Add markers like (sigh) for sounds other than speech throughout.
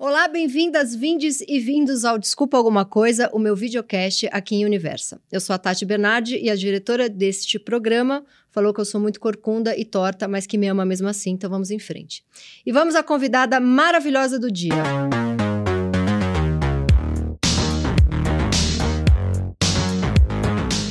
Olá, bem-vindas, vindes e vindos ao Desculpa Alguma Coisa, o meu videocast aqui em Universa. Eu sou a Tati Bernardi e a diretora deste programa falou que eu sou muito corcunda e torta, mas que me ama mesmo assim, então vamos em frente. E vamos à convidada maravilhosa do dia.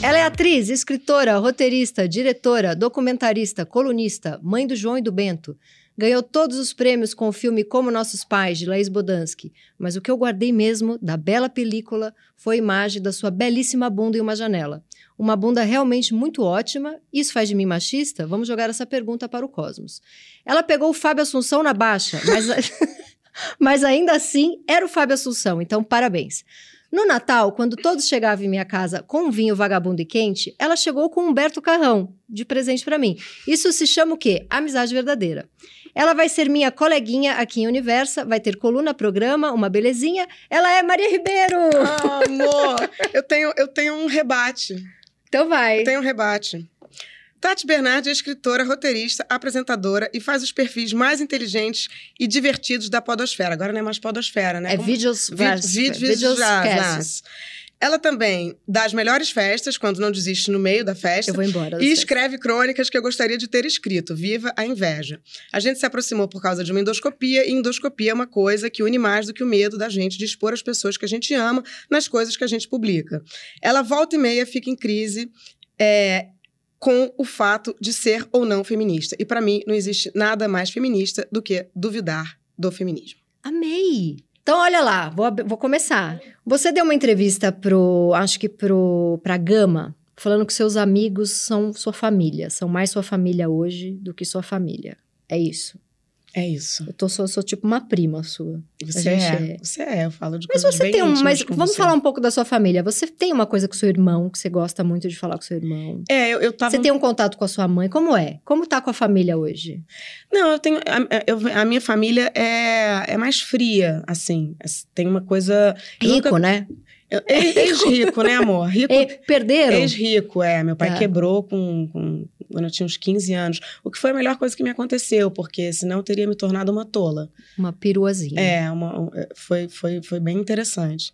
Ela é atriz, escritora, roteirista, diretora, documentarista, colunista, mãe do João e do Bento. Ganhou todos os prêmios com o filme Como Nossos Pais, de Laís Bodansky. Mas o que eu guardei mesmo da bela película foi a imagem da sua belíssima bunda em uma janela. Uma bunda realmente muito ótima. Isso faz de mim machista? Vamos jogar essa pergunta para o cosmos. Ela pegou o Fábio Assunção na baixa, mas, (laughs) mas ainda assim era o Fábio Assunção, então parabéns. No Natal, quando todos chegavam em minha casa com um vinho vagabundo e quente, ela chegou com Humberto Carrão de presente para mim. Isso se chama o quê? Amizade verdadeira. Ela vai ser minha coleguinha aqui em Universa, vai ter coluna, programa, uma belezinha. Ela é Maria Ribeiro! Ah, amor, eu tenho, eu tenho um rebate. Então vai. Eu tenho um rebate. Tati Bernardi é escritora, roteirista, apresentadora e faz os perfis mais inteligentes e divertidos da podosfera. Agora não é mais podosfera, né? É vídeos Vídeos, vídeos, ela também dá as melhores festas, quando não desiste no meio da festa. Eu vou embora. E escreve crônicas que eu gostaria de ter escrito. Viva a inveja. A gente se aproximou por causa de uma endoscopia, e endoscopia é uma coisa que une mais do que o medo da gente de expor as pessoas que a gente ama nas coisas que a gente publica. Ela volta e meia fica em crise. É, com o fato de ser ou não feminista. E para mim, não existe nada mais feminista do que duvidar do feminismo. Amei! Então, olha lá, vou, vou começar. Você deu uma entrevista pro, acho que pro, pra Gama, falando que seus amigos são sua família, são mais sua família hoje do que sua família. É isso? É isso. Eu tô, sou, sou tipo uma prima sua. Você é, é, Você é, eu falo de Mas coisas você bem tem um. Mas vamos você. falar um pouco da sua família. Você tem uma coisa com seu irmão, que você gosta muito de falar com seu irmão. É, eu, eu tava... Você tem um contato com a sua mãe. Como é? Como tá com a família hoje? Não, eu tenho... A, eu- a minha família é, é mais fria, assim. Tem uma coisa... eu Rico, nunca- né? Ex-rico, né, amor? (laughs) Rico... E perderam? Ex-rico, é. Meu pai Tá. quebrou com, com- quando eu tinha uns 15 anos. O que foi a melhor coisa que me aconteceu, porque senão eu teria me tornado uma tola. Uma peruazinha. É, uma, um- é, foi, foi, foi bem interessante.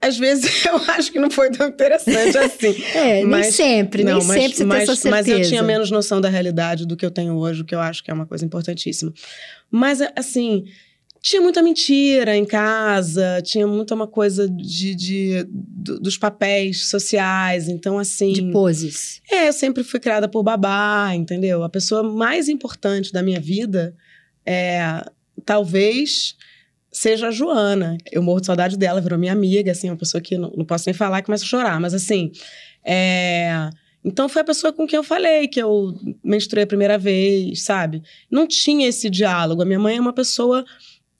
Às vezes (laughs) eu acho que não foi tão interessante assim. (laughs) É, nem Mas- sempre, Não, nem mas, sempre você mas, tem essa certeza. mas eu tinha menos noção da realidade do que eu tenho hoje, o que eu acho que é uma coisa importantíssima. Mas, assim, tinha muita mentira em casa, tinha muita uma coisa de, de- do- dos papéis sociais. Então, assim. De poses. É, eu sempre fui criada por babá, entendeu? A pessoa mais importante da minha vida é talvez seja a Joana. Eu morro de saudade dela, virou minha amiga, assim, uma pessoa que não, não posso nem falar, começa a chorar, mas assim. é, Então foi a pessoa com quem eu falei que eu menstruei a primeira vez, sabe? Não tinha esse diálogo. A minha mãe é uma pessoa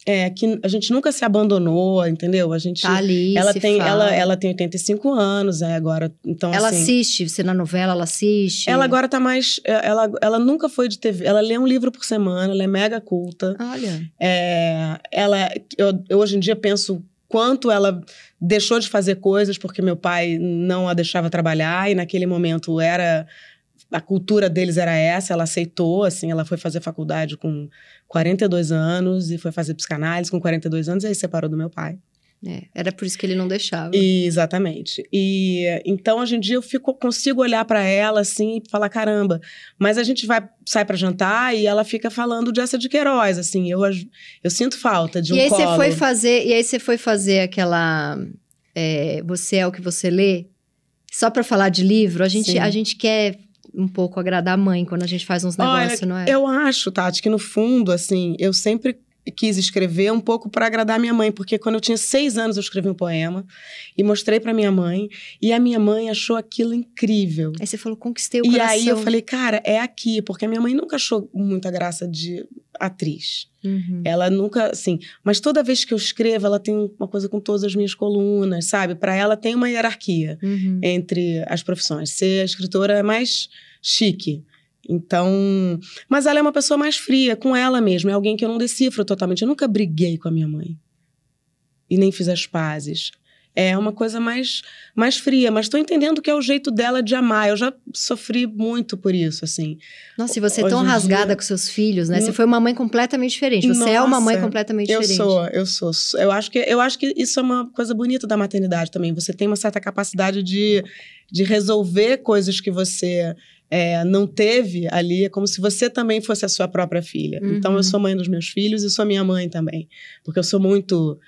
é, que a gente nunca se abandonou, entendeu? A gente. Tá ali, ela tem, fala. ela, ela tem 85 anos, é, agora. Então, Ela assim, assiste, você na novela, ela assiste. ela agora tá mais. Ela, ela nunca foi de TV. Ela lê um livro por semana, ela é mega culta. Olha. É, ela, eu, eu hoje em dia penso quanto ela deixou de fazer coisas porque meu pai não a deixava trabalhar e naquele momento era. A cultura deles era essa, ela aceitou, assim, ela foi fazer faculdade com 42 anos e foi fazer psicanálise com 42 anos e aí separou do meu pai. É, era por isso que ele não deixava. E, exatamente. E então hoje em dia eu fico, consigo olhar pra ela assim e falar caramba. Mas a gente vai sai para jantar e ela fica falando de essa de Queiroz, assim. Eu eu sinto falta de um e aí você foi fazer, e aí você foi fazer aquela é, você é o que você lê. Só pra falar de livro, a gente Sim. a gente quer um pouco agradar a mãe quando a gente faz uns Olha, negócios, não é? Eu acho, Tati, que no fundo, assim, eu sempre quis escrever um pouco para agradar minha mãe, porque quando eu tinha seis anos eu escrevi um poema e mostrei para minha mãe e a minha mãe achou aquilo incrível. Aí você falou, conquistei o E coração. aí eu falei, cara, é aqui, porque a minha mãe nunca achou muita graça de atriz. Uhum. Ela nunca, assim, mas toda vez que eu escrevo, ela tem uma coisa com todas as minhas colunas, sabe? Para ela tem uma hierarquia Uhum. entre as profissões. Ser escritora é mais chique. Então, mas ela é uma pessoa mais fria com ela mesma, é alguém que eu não decifro totalmente. Eu nunca briguei com a minha mãe. E nem fiz as pazes. é uma coisa mais, mais fria, mas estou entendendo que é o jeito dela de amar. Eu já sofri muito por isso, assim. Nossa, e você é tão rasgada dia... com seus filhos, né? Você foi uma mãe completamente diferente. Você Nossa, é uma mãe completamente eu diferente. Eu sou, eu sou. Eu acho, que, eu acho que isso é uma coisa bonita da maternidade também. Você tem uma certa capacidade de, de resolver coisas que você é, não teve ali, é como se você também fosse a sua própria filha. Uhum. Então, eu sou mãe dos meus filhos e sou minha mãe também. Porque eu sou muito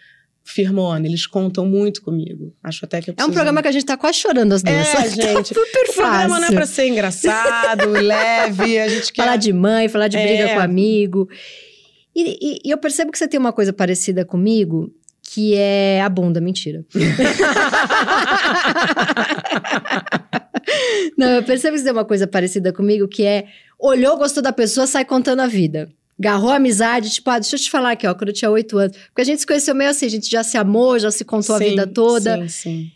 firmona, eles contam muito comigo. Acho até que É um programa que a gente tá quase chorando as duas. É, (laughs) gente. Tá super fácil. O programa não é pra ser engraçado, (laughs) leve, a gente quer... Falar de mãe, falar de briga é. com amigo. E, e, e eu percebo que você tem uma coisa parecida comigo, que é a bunda, mentira. (laughs) Não, eu percebo que você tem uma coisa parecida comigo, que é olhou, gostou da pessoa, sai contando a vida. Garrou a amizade, tipo, ah, deixa eu te falar aqui, ó, quando eu tinha oito anos. Porque a gente se conheceu meio assim, a gente já se amou, já se contou sim, a vida toda. Sim, sim.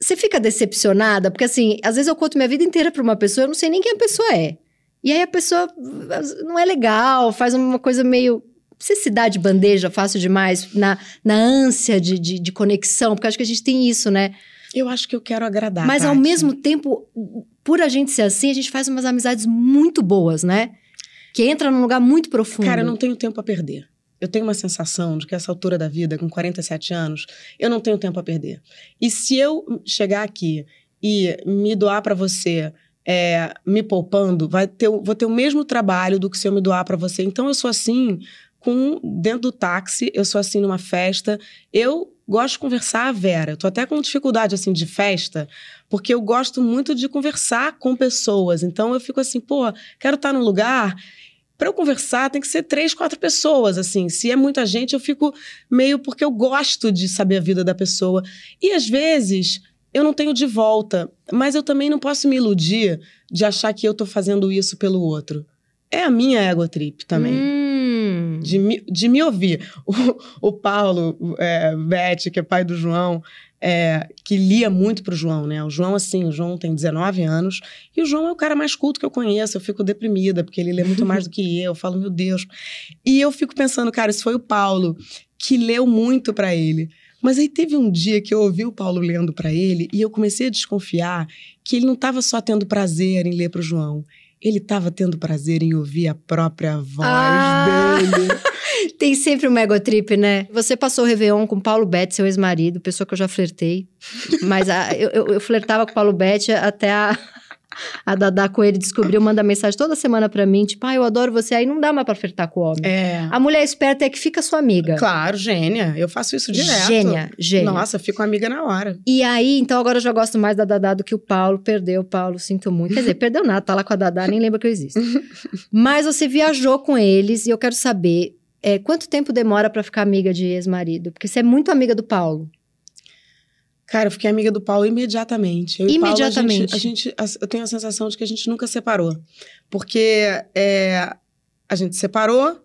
Você fica decepcionada? Porque assim, às vezes eu conto minha vida inteira pra uma pessoa, eu não sei nem quem a pessoa é. E aí a pessoa não é legal, faz uma coisa meio você se dá de bandeja fácil demais na, na ânsia de, de, de, conexão? Porque acho que a gente tem isso, né? Eu acho que eu quero agradar. Mas ao mesmo tempo, por a gente ser assim, a gente faz umas amizades muito boas, né? Que entra num lugar muito profundo. Cara, eu não tenho tempo a perder. Eu tenho uma sensação de que essa altura da vida, com 47 anos, eu não tenho tempo a perder. E se eu chegar aqui e me doar para você é, me poupando, vai ter, vou ter o mesmo trabalho do que se eu me doar para você. Então eu sou assim com dentro do táxi, eu sou assim numa festa. Eu gosto de conversar, Vera. Eu tô até com dificuldade assim de festa, porque eu gosto muito de conversar com pessoas. Então eu fico assim, pô, quero estar num lugar para eu conversar tem que ser três, quatro pessoas, assim. Se é muita gente, eu fico meio porque eu gosto de saber a vida da pessoa. E às vezes eu não tenho de volta, mas eu também não posso me iludir de achar que eu tô fazendo isso pelo outro. É a minha ego trip também. Hum. De, me, de me ouvir. O, o Paulo é, Bete, que é pai do João, é, que lia muito pro João, né? O João, assim, o João tem 19 anos e o João é o cara mais culto que eu conheço. Eu fico deprimida, porque ele lê muito mais do que (laughs) eu. Eu falo, meu Deus. E eu fico pensando, cara, isso foi o Paulo que leu muito para ele. Mas aí teve um dia que eu ouvi o Paulo lendo para ele e eu comecei a desconfiar que ele não estava só tendo prazer em ler para o João ele estava tendo prazer em ouvir a própria voz ah! dele. (laughs) Tem sempre um egotrip, né? Você passou o Réveillon com Paulo Betti, seu ex-marido, pessoa que eu já flertei. Mas a, eu, eu, eu, flertava com Paulo Betti até a, a Dada Coelho descobriu, manda mensagem toda semana pra mim, tipo, ah, eu adoro você. Aí não dá mais pra flertar com o homem. É. A mulher esperta é que fica sua amiga. Claro, gênia. Eu faço isso direto. Gênia, gênia. Nossa, fico amiga na hora. E aí, então agora eu já gosto mais da Dada do que o Paulo. Perdeu, Paulo, sinto muito. Quer dizer, perdeu nada, tá lá com a Dada, nem lembra que eu existo. (laughs) Mas você viajou com eles e eu quero saber é, quanto tempo demora para ficar amiga de ex-marido? Porque você é muito amiga do Paulo. Cara, eu fiquei amiga do Paulo imediatamente. Eu imediatamente. Paulo, a gente, a gente, eu tenho a sensação de que a gente nunca separou. Porque é, a gente separou,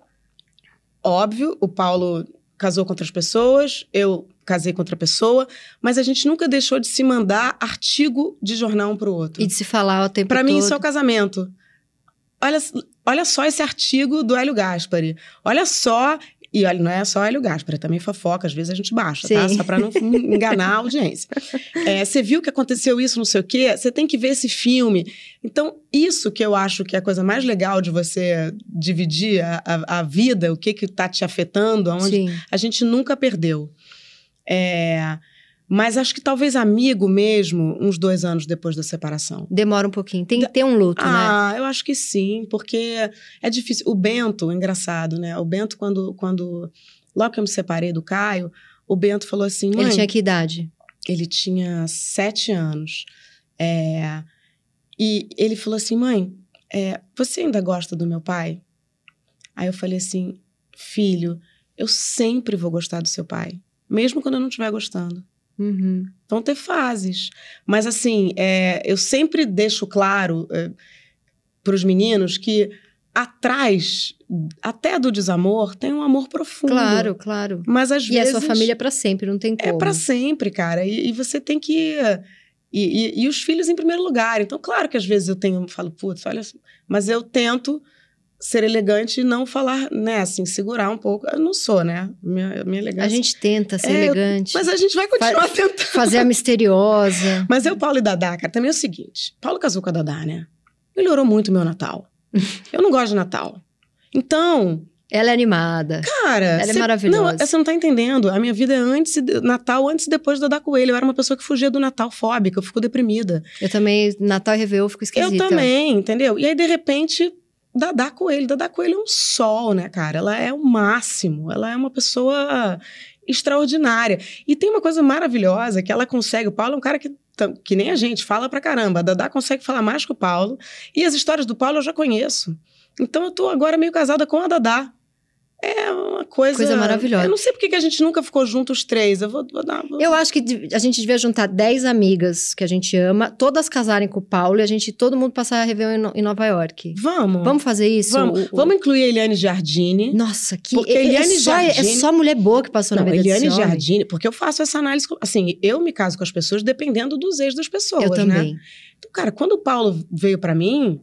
óbvio, o Paulo casou com outras pessoas, eu casei com outra pessoa, mas a gente nunca deixou de se mandar artigo de jornal um pro outro. E de se falar o tempo pra todo. Para mim, isso é o casamento. Olha, olha só esse artigo do Hélio Gaspari. Olha só e olha, não é só Hélio Gaspar, é também fofoca, às vezes a gente baixa, tá? Sim. tá? Só para não (laughs) enganar a audiência. É, você viu que aconteceu isso, não sei o quê, você tem que ver esse filme. Então, isso que eu acho que é a coisa mais legal de você dividir a, a, a vida, o que que tá te afetando, aonde Sim. a gente nunca perdeu. É, mas acho que talvez amigo mesmo, uns dois anos depois da separação. Demora um pouquinho. Tem que ter um luto, ah, né? Ah, eu acho que sim, porque é difícil. O Bento, engraçado, né? O Bento, quando, quando. Logo que eu me separei do Caio, o Bento falou assim. Mãe, ele tinha que idade? Ele tinha sete anos. É, e ele falou assim: mãe, é, você ainda gosta do meu pai? Aí eu falei assim: filho, eu sempre vou gostar do seu pai, mesmo quando eu não estiver gostando. Uhum. Vão ter fases. Mas, assim, é, eu sempre deixo claro é, para os meninos que atrás, até do desamor, tem um amor profundo. Claro, claro. Mas às e vezes. E a sua família é para sempre, não tem é como. É para sempre, cara. E, e, você tem que. E, e, e, os filhos em primeiro lugar. Então, claro que às vezes eu tenho, falo, putz, olha. Mas eu tento ser elegante e não falar, né, assim, segurar um pouco. Eu não sou, né? Minha, minha elegância. A gente tenta ser É, elegante. Mas a gente vai continuar tentando. Fazer a misteriosa. (laughs) Mas eu, Paulo e Dadá, cara, também é o seguinte: Paulo casou com a Dadá, né? Melhorou muito o meu Natal. (laughs) eu não gosto de Natal. Então, Ela é animada. cara. Ela é cê- maravilhosa. Não, você não tá entendendo. A minha vida é antes de- Natal, antes e depois do Dadá Coelho. Eu era uma pessoa que fugia do Natal fóbica, eu fico deprimida. Eu também, Natal e Réveillon, eu fico esquisita. Eu também, entendeu? E aí, de repente, Dadá Coelho. Dadá Coelho é um sol, né, cara? Ela é o máximo. Ela é uma pessoa extraordinária. E tem uma coisa maravilhosa que ela consegue. O Paulo é um cara que, que nem a gente, fala pra caramba. A Dadá consegue falar mais que o Paulo. E as histórias do Paulo eu já conheço. Então eu tô agora meio casada com a Dadá. É uma coisa. Coisa maravilhosa. Eu não sei por que a gente nunca ficou juntos os três. Eu vou, vou dar. vou- Eu acho que a gente devia juntar 10 amigas que a gente ama, todas casarem com o Paulo e a gente, todo mundo passar a Réveillon em, No- em Nova York. Vamos. Vamos fazer isso? Vamos, O- o- vamos incluir a Eliane Giardini. Nossa, que Porque é, é Eliane só, é só mulher boa que passou Não, na vida Eliane desse homem. Giardini, porque eu faço essa análise. Assim, eu me caso com as pessoas dependendo dos ex das pessoas, Eu né? também. Então, cara, quando o Paulo veio pra mim,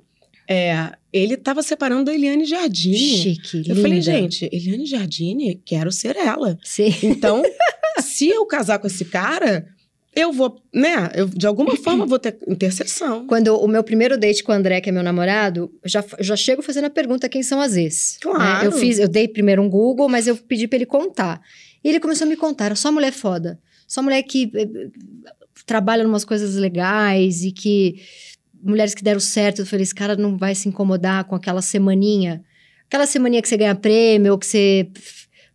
é, ele tava separando da Eliane Giardini. Chique, Eu linda. falei, gente, Eliane Giardini, quero ser ela. Sim. Então, (laughs) se eu casar com esse cara, eu vou, né? Eu, de alguma forma vou ter interseção. Quando eu- o meu primeiro date com o André, que é meu namorado, eu já, eu já chego fazendo a pergunta quem são as ex. Claro. né? Eu fiz, eu dei primeiro um Google, mas eu pedi pra ele contar. E ele começou a me contar, era só mulher foda. Só mulher que eh, eh, trabalha em umas coisas legais e que mulheres que deram certo. Eu falei, esse cara não vai se incomodar com aquela semaninha. Aquela semaninha que você ganha prêmio, ou que você.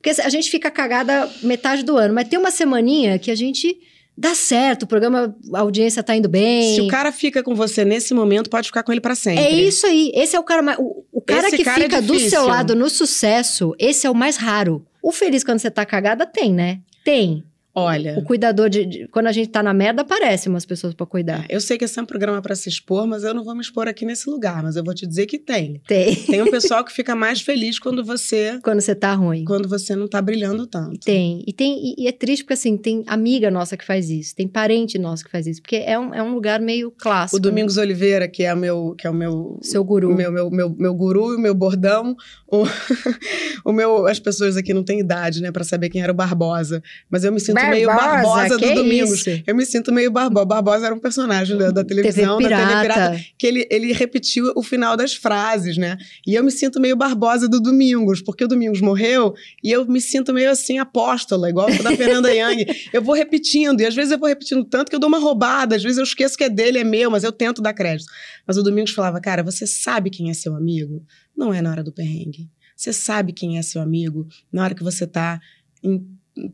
Porque a gente fica cagada metade do ano, mas tem uma semaninha que a gente dá certo, o programa, a audiência tá indo bem. Se o cara fica com você nesse momento, pode ficar com ele pra sempre. É isso aí. Esse é o cara mais. O, o cara Esse que cara é fica do difícil. seu lado no sucesso, esse é o mais raro. O feliz quando você tá cagada tem, né? Tem. Olha. O cuidador de, de- Quando a gente tá na merda, aparece umas pessoas pra cuidar. Eu sei que esse é um programa pra se expor, mas eu não vou me expor aqui nesse lugar. Mas eu vou te dizer que tem. Tem. Tem um (laughs) pessoal que fica mais feliz quando você Quando você tá ruim. quando você não tá brilhando tanto. Tem. E, tem e, e é triste porque, assim, tem amiga nossa que faz isso. Tem parente nosso que faz isso. Porque é um, é um lugar meio clássico. O Domingos Oliveira, que é o meu, que é o meu Seu guru. o meu, meu, meu, meu guru e o meu bordão. O, (laughs) o meu, as pessoas aqui não têm idade, né, pra saber quem era o Barbosa. Mas eu me sinto meio Barbosa do Domingos. isso? Eu me sinto meio Barbosa. Barbosa era um personagem da, da televisão, TV da TV pirata. Que ele, ele repetiu o final das frases, né? E eu me sinto meio Barbosa do Domingos, porque o Domingos morreu e eu me sinto meio assim, apóstola, igual da Fernanda (laughs) Young. Eu vou repetindo, e às vezes eu vou repetindo tanto que eu dou uma roubada, às vezes eu esqueço que é dele, é meu, mas eu tento dar crédito. Mas o Domingos falava, cara, você sabe quem é seu amigo? Não é na hora do perrengue. Você sabe quem é seu amigo na hora que você tá em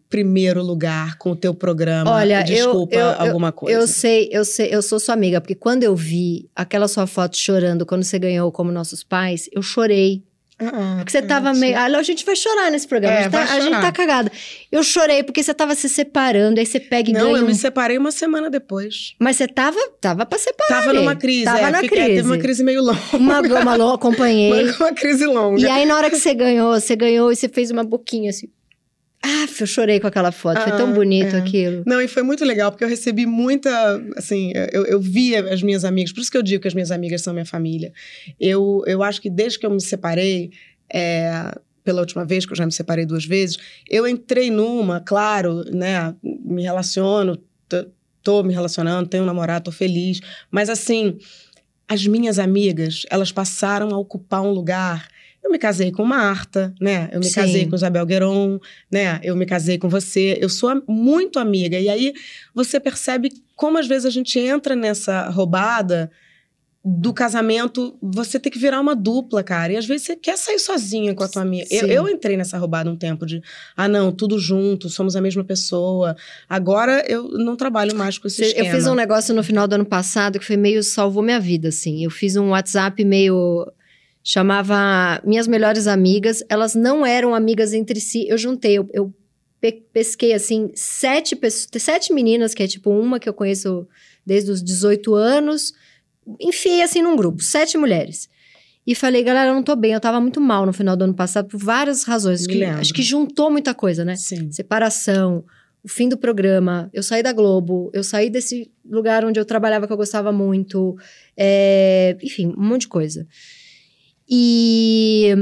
primeiro lugar com o teu programa. Olha, eu- desculpa eu- alguma coisa. Eu sei, eu sei, eu sou sua amiga, porque quando eu vi aquela sua foto chorando quando você ganhou como nossos pais, eu chorei. Ah, Porque você tava meio. Ah, a gente vai chorar nesse programa. É, a, gente tá, a gente tá cagada. Eu chorei porque você tava se separando, aí você pega e Não, ganha. eu um- me separei uma semana depois. Mas você tava, tava pra separar. Tava numa crise. Tava é, na fiquei- crise. Teve uma crise meio longa. Uma, uma, lo- acompanhei. Uma, (laughs) uma crise longa. E aí, na hora que você ganhou, você ganhou e você fez uma boquinha assim. Ah, eu chorei com aquela foto. Foi tão Ah, bonito é. aquilo. Não, e foi muito legal, porque eu recebi muita, assim, eu, eu via as minhas amigas, por isso que eu digo que as minhas amigas são minha família. Eu, eu acho que desde que eu me separei, é, pela última vez, que eu já me separei duas vezes, eu entrei numa, claro, né, me relaciono, tô me relacionando, tenho um namorado, tô feliz, mas assim, as minhas amigas, elas passaram a ocupar um lugar... Eu me casei com Marta, né? Eu me Sim. casei com Isabel Gueron, né? Eu me casei com você. Eu sou muito amiga. E aí você percebe como às vezes a gente entra nessa roubada do casamento, você tem que virar uma dupla, cara. E às vezes você quer sair sozinha com a tua amiga. Eu, eu entrei nessa roubada um tempo de, ah, não, tudo junto, somos a mesma pessoa. Agora eu não trabalho mais com esse Eu esquema. fiz um negócio no final do ano passado que foi meio salvou minha vida, assim. Eu fiz um WhatsApp meio chamava minhas melhores amigas. Elas não eram amigas entre si. Eu juntei, eu, eu pe- pesquei assim sete sete meninas que é tipo uma que eu conheço desde os 18 anos. Enfiei assim num grupo, sete mulheres. E falei, galera, eu não tô bem. Eu tava muito mal no final do ano passado por várias razões. Que, acho que juntou muita coisa, né? Sim. separação, o fim do programa, eu saí da Globo, eu saí desse lugar onde eu trabalhava que eu gostava muito, é, enfim, um monte de coisa. E,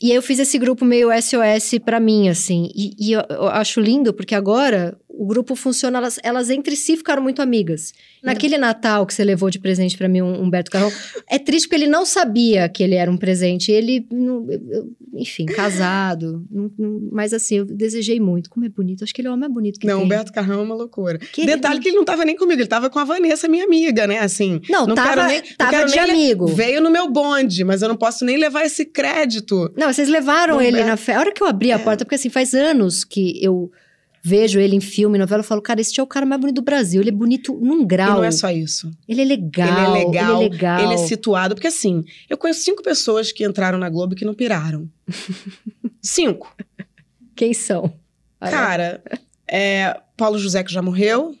e aí eu fiz esse grupo meio SOS pra mim, assim. E, e eu, eu acho lindo, porque agora o grupo funciona, elas, elas entre si ficaram muito amigas. Naquele Natal que você levou de presente pra mim, um Humberto Carrão, (laughs) é triste porque ele não sabia que ele era um presente. Ele, não- enfim, casado. não- não- mas assim, eu desejei muito. Como é bonito. Acho que ele é o homem mais bonito que Não, tem. Humberto Carrão é uma loucura. Que Detalhe que ele não tava nem comigo, ele tava com a Vanessa, minha amiga, né? Assim. Não, não tava, nem- não tava de amigo. Veio no meu bonde, mas eu não posso nem levar esse crédito. Não, vocês levaram ele na festa. A hora que eu abri a É. porta, porque assim, faz anos que eu vejo ele em filme, novela, eu falo, cara, esse é o cara mais bonito do Brasil. Ele é bonito num E grau. não é só isso. Ele é legal. Ele é legal, Ele é legal. Ele é situado. Porque assim, eu conheço cinco pessoas que entraram na Globo e que não piraram. (laughs) cinco. Quem são? Cara, é, Paulo José, que já morreu.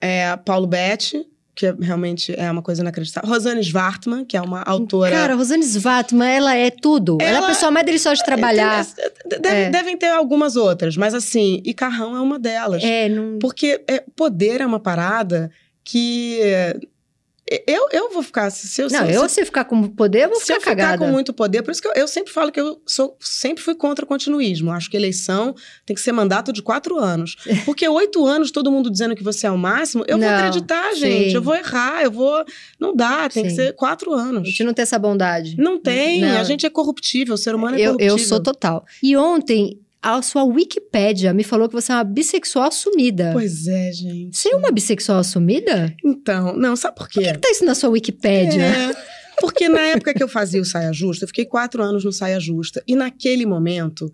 É, Paulo Betti, que é- realmente é uma coisa inacreditável. Rosane Svartman, que é uma autora. Cara, Rosane Svatman, ela é tudo. Ela, é a Ela- pessoa mais deliciosa de trabalhar. Deve- É. Devem ter algumas outras, mas assim, e Carrão é uma delas. É, não... Porque é, poder é uma parada que. Eu, eu vou ficar. Se eu, Não, se, eu, se, se ficar com poder, eu vou se ficar eu ficar cagada. com muito poder, por isso que eu, eu sempre falo que eu sou, sempre fui contra o continuismo. Acho que eleição tem que ser mandato de quatro anos. (laughs) Porque oito anos, todo mundo dizendo que você é o máximo, eu vou Não, acreditar, sim. gente. Eu vou errar, eu vou. Não dá, tem que Sim. ser quatro A anos. gente não tem essa bondade. Não tem, Não. a gente é corruptível, o ser humano é Eu, corruptível. eu sou total. E ontem, a sua Wikipédia me falou que você é uma bissexual assumida. Pois é, gente. Você é uma bissexual assumida? Então, não, sabe por quê? O que tá isso na sua Wikipédia? É, porque na época que eu fazia o Saia Justa, eu fiquei quatro anos no Saia Justa. E naquele momento,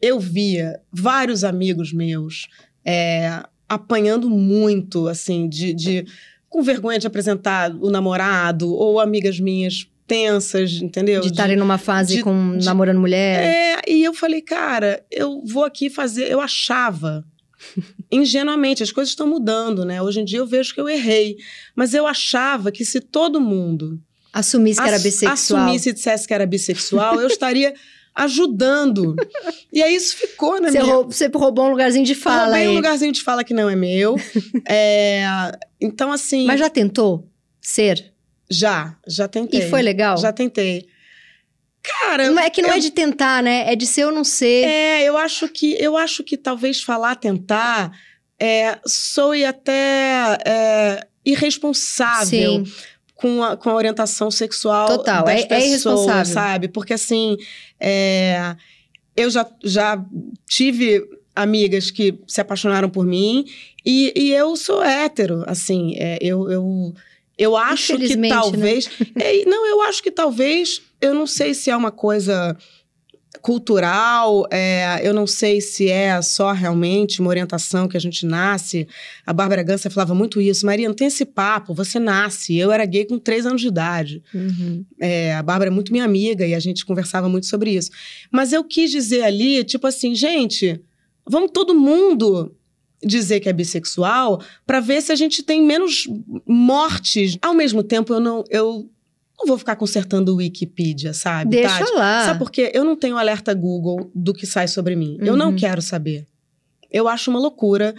eu via vários amigos meus é, apanhando muito, assim, de, de- com vergonha de apresentar o namorado, ou amigas minhas tensas, entendeu? De estarem numa fase de- com de- namorando mulher. É, e eu falei, cara, eu vou aqui fazer. Eu achava, (laughs) ingenuamente, as coisas estão mudando, né? Hoje em dia eu vejo que eu errei. Mas eu achava que se todo mundo Assumisse que era bissexual. assumisse e dissesse que era bissexual, eu estaria (laughs) ajudando. E aí isso ficou na Você, minha. rou- você roubou um lugarzinho de fala Roubei um aí. lugarzinho de fala que não é meu. (laughs) É, então, assim. Mas já tentou ser? Já, já tentei. E foi legal? Já tentei. Cara, Não é que não eu- é de tentar, né? É de ser ou não ser. É, eu acho que eu acho que talvez falar tentar é, soe até é, irresponsável Sim. com a, com a orientação sexual Total, das é- é pessoas, irresponsável. sabe? Porque assim, é, eu já, já tive amigas que se apaixonaram por mim e, e eu sou hétero, assim, é, eu, eu, eu acho que né? talvez... É, não, eu acho que talvez, eu não sei se é uma coisa cultural, é, eu não sei se é só realmente uma orientação que a gente nasce. A Bárbara Gança falava muito isso. Maria, não tem esse papo, você nasce. Eu era gay com três anos de idade. Uhum. É, a Bárbara é muito minha amiga e a gente conversava muito sobre isso. Mas eu quis dizer ali, tipo assim, gente, vamos todo mundo dizer que é bissexual para ver se a gente tem menos mortes. Ao mesmo tempo, eu não, eu não vou ficar consertando o Wikipedia, sabe? Deixa Tati? lá. Sabe por quê? Eu não tenho alerta Google do que sai sobre mim. Eu não Uhum. quero saber. Eu acho uma loucura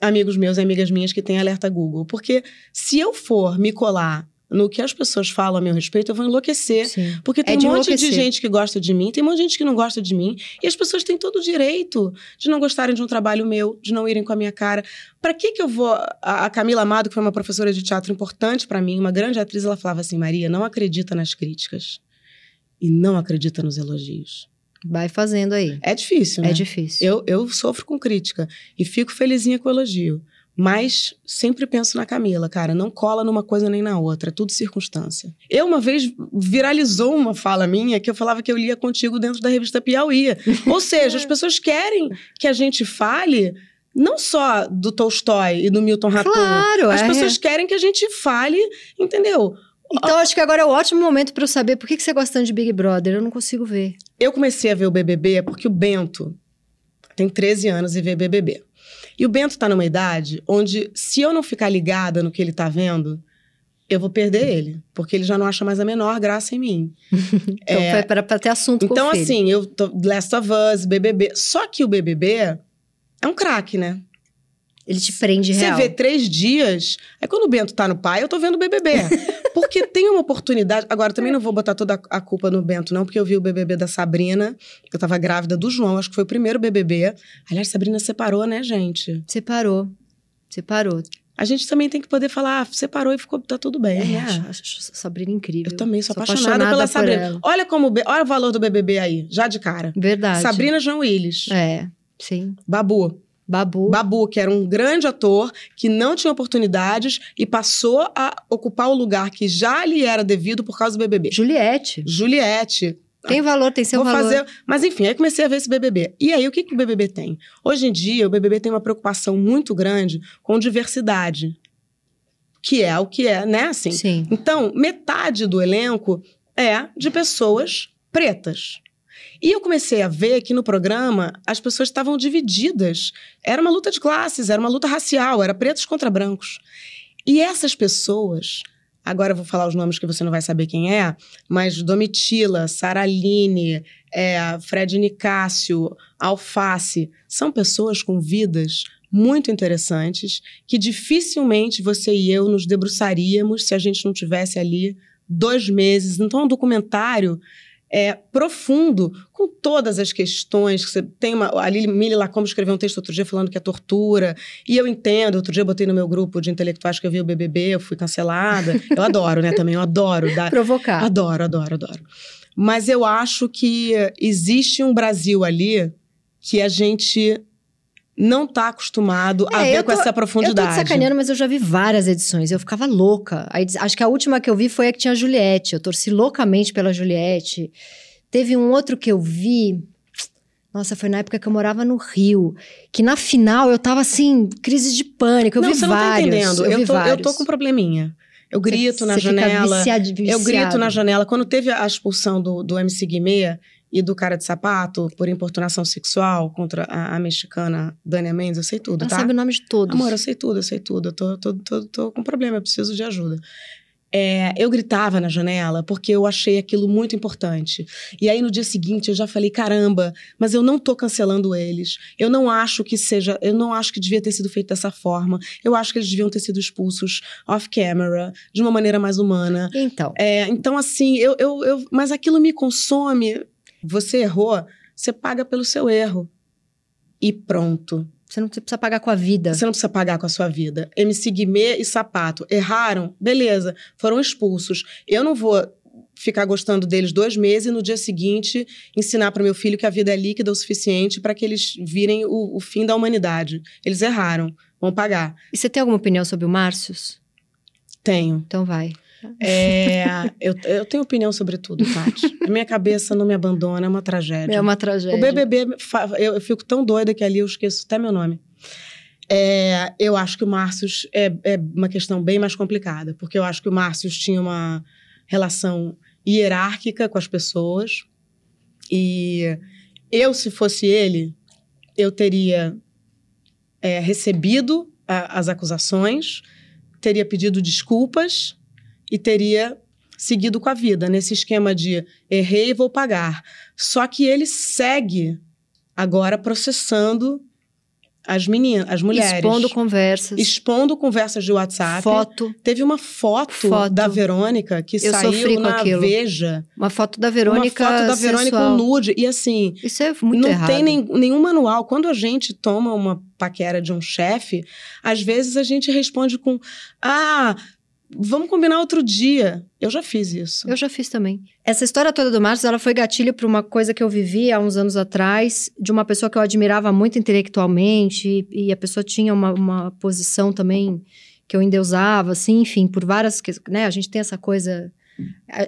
amigos meus e amigas minhas que têm alerta Google. Porque se eu for me colar no que as pessoas falam a meu respeito, eu vou enlouquecer. Sim. Porque tem É um monte de gente que gosta de mim, tem um monte de gente que não gosta de mim. E as pessoas têm todo o direito de não gostarem de um trabalho meu, de não irem com a minha cara. Pra que que eu vou... A, a Camila Amado, que foi uma professora de teatro importante pra mim, uma grande atriz, ela falava assim, Maria, não acredita nas críticas. E não acredita nos elogios. Vai fazendo aí. É difícil, né? É difícil. Eu, eu sofro com crítica e fico felizinha com o elogio. Mas sempre penso na Camila, cara, não cola numa coisa nem na outra, é tudo circunstância. Eu, uma vez, viralizou uma fala minha que eu falava que eu lia contigo dentro da revista Piauí. (laughs) Ou seja, as pessoas querem que a gente fale não só do Tolstói e do Milton Ratum. Claro, As é. pessoas querem que a gente fale, entendeu? Então, acho que agora é o ótimo momento pra eu saber por que, que você gosta tanto de Big Brother. Eu não consigo ver. Eu comecei a ver o BBB porque o Bento tem 13 anos e vê BBB. E o Bento tá numa idade onde, se eu não ficar ligada no que ele tá vendo, eu vou perder ele. Porque ele já não acha mais a menor graça em mim. (laughs) Então, É, pra ter assunto então com o filho. assim, eu tô Last of Us, BBB. Só que o BBB é um craque, né? Ele te prende Você real. vê três dias. Aí quando o Bento tá no pai, eu tô vendo o BBB. (laughs) porque tem uma oportunidade. Agora, também não vou botar toda a culpa no Bento, não, porque eu vi o BBB da Sabrina. Eu tava grávida do João, acho que foi o primeiro BBB. Aliás, Sabrina separou, né, gente? Separou. Separou. A gente também tem que poder falar, ah, separou e ficou, tá tudo bem. É, né? acho, acho Sabrina incrível. Eu também sou, apaixonada, pela por Sabrina. ela. Olha como, o B- olha o valor do BBB aí, já de cara. Verdade. Sabrina João Willis, É, sim. Babu. Babu. Babu, que era um grande ator, que não tinha oportunidades e passou a ocupar o lugar que já lhe era devido por causa do BBB. Juliette. Juliette. Tem valor, tem seu Vou valor. fazer. Mas enfim, aí comecei a ver esse BBB. E aí, o que, que o BBB tem? Hoje em dia, o BBB tem uma preocupação muito grande com diversidade. Que é o que é, né? Assim. Sim. Então, metade do elenco é de pessoas pretas. E eu comecei a ver que no programa as pessoas estavam divididas. Era uma luta de classes, era uma luta racial, era pretos contra brancos. E essas pessoas, agora eu vou falar os nomes que você não vai saber quem é, mas Domitila, Saraline, é, Fred Nicásio, Alface, são pessoas com vidas muito interessantes que dificilmente você e eu nos debruçaríamos se a gente não tivesse ali dois meses. Então, é um documentário é, profundo, com todas as questões. que Você tem uma, a Lili Mili Lacombe escreveu um texto outro dia falando que é tortura, e eu entendo. Outro dia eu botei no meu grupo de intelectuais que eu vi o BBB, eu fui cancelada. Eu (laughs) adoro, né, também, eu adoro. dar- Provocar. Adoro, adoro, adoro. Mas eu acho que existe um Brasil ali que a gente não está acostumado a É, ver eu com tô- essa Eu tô profundidade. sacaneando, mas eu já vi várias edições. Eu ficava louca. Aí, acho que a última que eu vi foi a que tinha a Juliette. Eu torci loucamente pela Juliette. Teve um outro que eu vi. Nossa, foi na época que eu morava no Rio. Que na final eu tava assim, crise de pânico. Eu não, vi você vários. não tá entendendo. Eu, Eu, tô, eu vários. tô com um probleminha. Eu grito Você- na você fica janela. viciado- Eu viciado. grito na janela. Quando teve a expulsão do, do MC Guimê e do cara de sapato por importunação sexual contra a, a mexicana Dania Mendes, eu sei tudo, Ela tá? sabe o nome de todos. Amor, eu sei tudo, eu sei tudo. Eu tô, tô, tô, tô com problema, eu preciso de ajuda. É, eu gritava na janela porque eu achei aquilo muito importante. E aí no dia seguinte eu já falei: caramba, mas eu não tô cancelando eles. Eu não acho que seja, eu não acho que devia ter sido feito dessa forma. Eu acho que eles deviam ter sido expulsos off camera, de uma maneira mais humana. Então, É, então, assim, eu, eu, eu. Mas aquilo me consome. Você errou, você paga pelo seu erro. E pronto. você não precisa pagar com a vida. Você não precisa pagar com a sua vida. MC Guimê e Sapato erraram, beleza, foram expulsos. Eu não vou ficar gostando deles dois meses e no dia seguinte ensinar para meu filho que a vida é líquida o suficiente para que eles virem o, o fim da humanidade. Eles erraram, vão pagar. E você tem alguma opinião sobre o Márcios? Tenho. Então vai. É, eu, eu tenho opinião sobre tudo, Tati. A minha cabeça não me abandona, é uma tragédia. É uma tragédia. O BBB, eu, eu fico tão doida que ali eu esqueço até meu nome. É, eu acho que o Márcios é, é uma questão bem mais complicada, porque eu acho que o Márcios tinha uma relação hierárquica com as pessoas. E eu, se fosse ele, eu teria é, recebido a- as acusações, teria pedido desculpas e teria seguido com a vida, nesse esquema de errei e vou pagar. Só que ele segue agora processando as meninas, as mulheres. Expondo conversas. Expondo conversas de WhatsApp. Foto. Teve uma foto, Foto. da Verônica que Eu saiu na aquilo. Veja. Uma foto da Verônica. uma foto da Verônica sensual. nude. E assim, Isso é muito não errado. tem nem- nenhum manual. Quando a gente toma uma paquera de um chefe, às vezes a gente responde com: Ah, vamos combinar outro dia. Eu já fiz isso. Eu já fiz também. Essa história toda do Márcio, ela foi gatilho para uma coisa que eu vivi há uns anos atrás, de uma pessoa que eu admirava muito intelectualmente, e, e a pessoa tinha uma, uma posição também que eu endeusava, assim, enfim, por várias... Né? A gente tem essa coisa...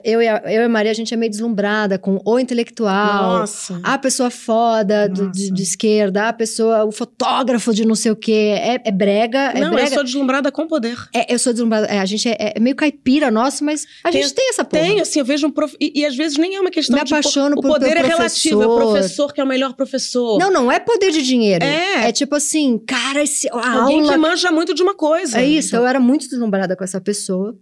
Eu e, a, eu e a Maria, a gente é meio deslumbrada com o intelectual, Nossa. a pessoa foda do- de, de esquerda, a pessoa, o fotógrafo de não sei o quê. É, é brega, é não, brega. eu sou deslumbrada com poder. É, eu sou deslumbrada. É, a gente é, é meio caipira nosso, mas a Tem- gente tem essa porra. Tenho, assim, eu vejo um prof... e, e às vezes nem é uma questão Me de... apaixono o por- poder pelo é relativo, é o professor. que é o melhor professor. Não, não é poder de dinheiro. É. É tipo assim, cara, esse, a Alguém aula... que manja muito de uma coisa. É isso, eu era muito deslumbrada com essa pessoa.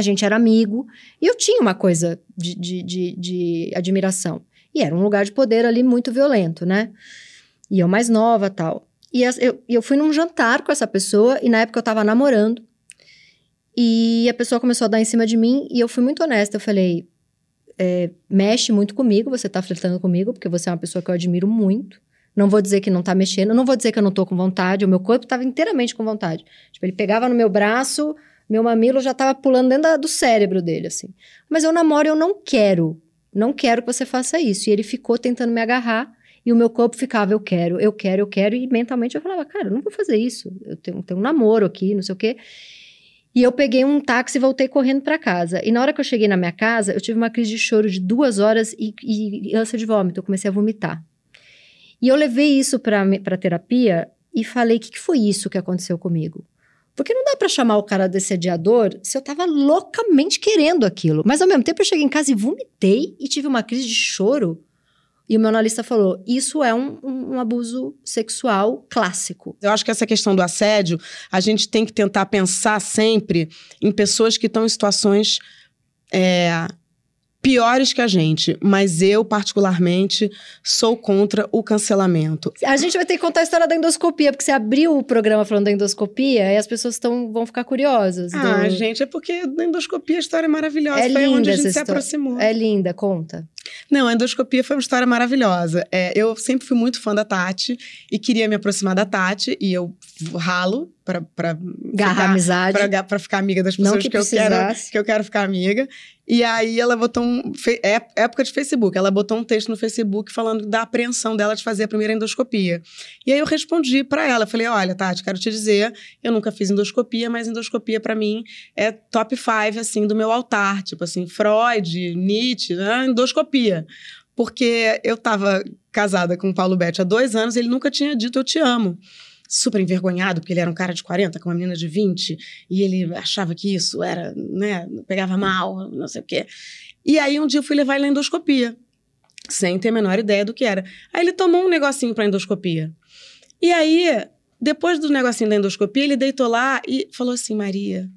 A gente era amigo. E eu tinha uma coisa de, de, de, de admiração. E era um lugar de poder ali muito violento, né? E eu mais nova tal. E eu, eu fui num jantar com essa pessoa, e na época eu tava namorando. E a pessoa começou a dar em cima de mim, e eu fui muito honesta. Eu falei: é, mexe muito comigo, você tá flertando comigo, porque você é uma pessoa que eu admiro muito. Não vou dizer que não tá mexendo, não vou dizer que eu não tô com vontade, o meu corpo tava inteiramente com vontade. Tipo, ele pegava no meu braço, meu mamilo já tava pulando dentro da, do cérebro dele, assim. Mas eu namoro e eu não quero. Não quero que você faça isso. E ele ficou tentando me agarrar. E o meu corpo ficava, eu quero, eu quero, eu quero. E mentalmente eu falava, cara, eu não vou fazer isso. Eu tenho, tenho um namoro aqui, não sei o quê. E eu peguei um táxi e voltei correndo para casa. E na hora que eu cheguei na minha casa, eu tive uma crise de choro de duas horas e, e ânsia de vômito. Eu comecei a vomitar. E eu levei isso para terapia e falei: o que, que foi isso que aconteceu comigo? Porque não dá para chamar o cara de assediador se eu tava loucamente querendo aquilo. Mas ao mesmo tempo eu cheguei em casa e vomitei e tive uma crise de choro. E o meu analista falou: isso é um, um, um, abuso sexual clássico. Eu acho que essa questão do assédio, a gente tem que tentar pensar sempre em pessoas que estão em situações é, piores que a gente, mas eu, particularmente, sou contra o cancelamento. A gente vai ter que contar a história da endoscopia, porque você abriu o programa falando da endoscopia e as pessoas tão, vão ficar curiosas. Ah, do... gente, é porque na endoscopia a história é maravilhosa. É Foi linda onde a gente se história. aproximou. É linda, conta. Não, a endoscopia foi uma história maravilhosa. É, eu sempre fui muito fã da Tati e queria me aproximar da Tati, e eu ralo para para amizade para ficar amiga das pessoas que, que eu quero que eu quero ficar amiga e aí ela botou um é, época de Facebook ela botou um texto no Facebook falando da apreensão dela de fazer a primeira endoscopia e aí eu respondi para ela falei olha Tati quero te dizer eu nunca fiz endoscopia mas endoscopia para mim é top five assim do meu altar tipo assim Freud Nietzsche né? endoscopia porque eu estava casada com o Paulo Betti há dois anos ele nunca tinha dito eu te amo super envergonhado, porque ele era um cara de 40 com uma menina de 20, e ele achava que isso era, né, pegava mal, não sei o quê. E aí um dia eu fui levar ele na endoscopia, sem ter a menor ideia do que era. Aí ele tomou um negocinho para endoscopia. E aí, depois do negocinho da endoscopia, ele deitou lá e falou assim: Maria,